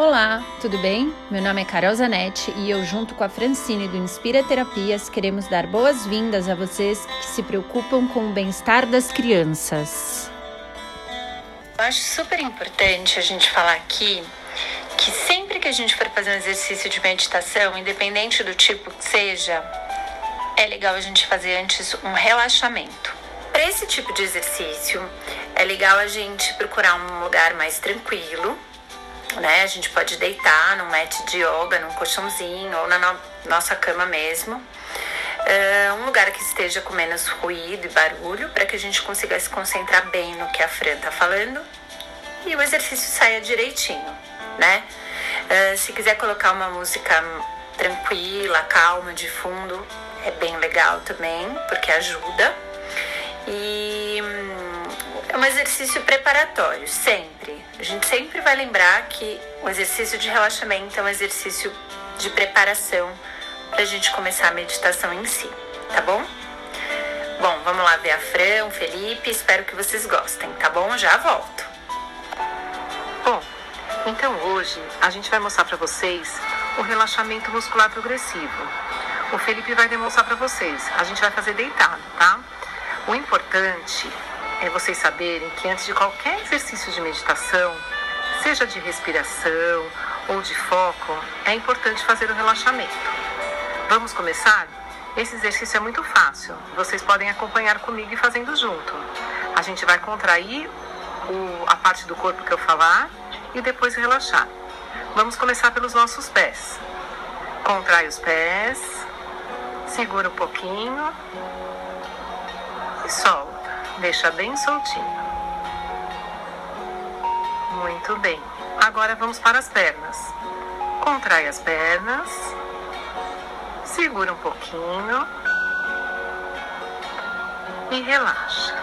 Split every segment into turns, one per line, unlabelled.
Olá, tudo bem? Meu nome é Carol Zanetti e eu, junto com a Francine do Inspira Terapias, queremos dar boas-vindas a vocês que se preocupam com o bem-estar das crianças.
Eu acho super importante a gente falar aqui que sempre que a gente for fazer um exercício de meditação, independente do tipo que seja, é legal a gente fazer antes um relaxamento. Para esse tipo de exercício, é legal a gente procurar um lugar mais tranquilo né? A gente pode deitar num mat de yoga, num colchãozinho ou na no nossa cama mesmo. Uh, um lugar que esteja com menos ruído e barulho para que a gente consiga se concentrar bem no que a Fran tá falando e o exercício saia direitinho, né? Uh, se quiser colocar uma música tranquila, calma de fundo, é bem legal também, porque ajuda. E exercício preparatório, sempre. A gente sempre vai lembrar que o exercício de relaxamento é um exercício de preparação para a gente começar a meditação em si, tá bom? Bom, vamos lá ver a Fran, o Felipe, espero que vocês gostem, tá bom? Já volto.
Bom, então hoje a gente vai mostrar para vocês o relaxamento muscular progressivo. O Felipe vai demonstrar para vocês. A gente vai fazer deitado, tá? O importante é vocês saberem que antes de qualquer exercício de meditação, seja de respiração ou de foco, é importante fazer o relaxamento. Vamos começar? Esse exercício é muito fácil. Vocês podem acompanhar comigo e fazendo junto. A gente vai contrair o, a parte do corpo que eu falar e depois relaxar. Vamos começar pelos nossos pés. Contrai os pés, segura um pouquinho e solta. Deixa bem soltinho. Muito bem. Agora vamos para as pernas. Contrai as pernas. Segura um pouquinho. E relaxa.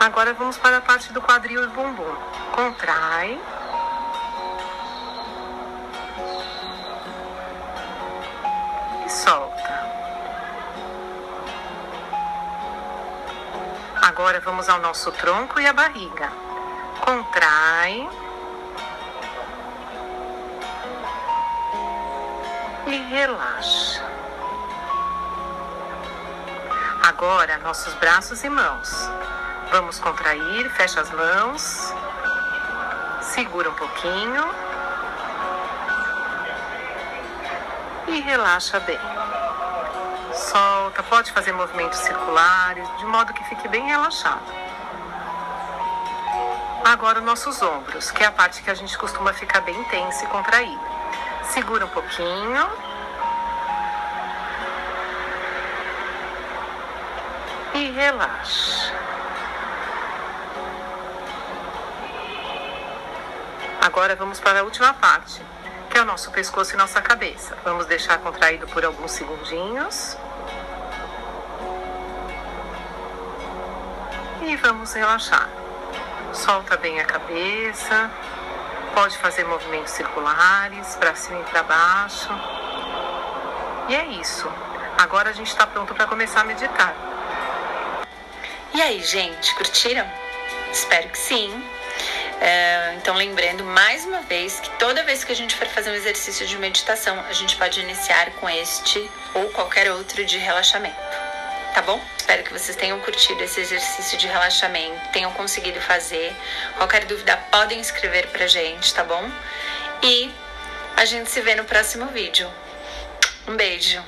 Agora vamos para a parte do quadril e bumbum. Contrai. E solta. Agora vamos ao nosso tronco e a barriga. Contrai. E relaxa. Agora, nossos braços e mãos. Vamos contrair, fecha as mãos. Segura um pouquinho. E relaxa bem solta, pode fazer movimentos circulares, de modo que fique bem relaxado. Agora nossos ombros, que é a parte que a gente costuma ficar bem tensa e contraída. Segura um pouquinho. E relaxa. Agora vamos para a última parte, que é o nosso pescoço e nossa cabeça. Vamos deixar contraído por alguns segundinhos. E vamos relaxar. Solta bem a cabeça, pode fazer movimentos circulares para cima e para baixo. E é isso. Agora a gente está pronto para começar a meditar.
E aí, gente, curtiram? Espero que sim. É, então, lembrando mais uma vez que toda vez que a gente for fazer um exercício de meditação, a gente pode iniciar com este ou qualquer outro de relaxamento tá bom? Espero que vocês tenham curtido esse exercício de relaxamento, tenham conseguido fazer. Qualquer dúvida, podem escrever pra gente, tá bom? E a gente se vê no próximo vídeo. Um beijo!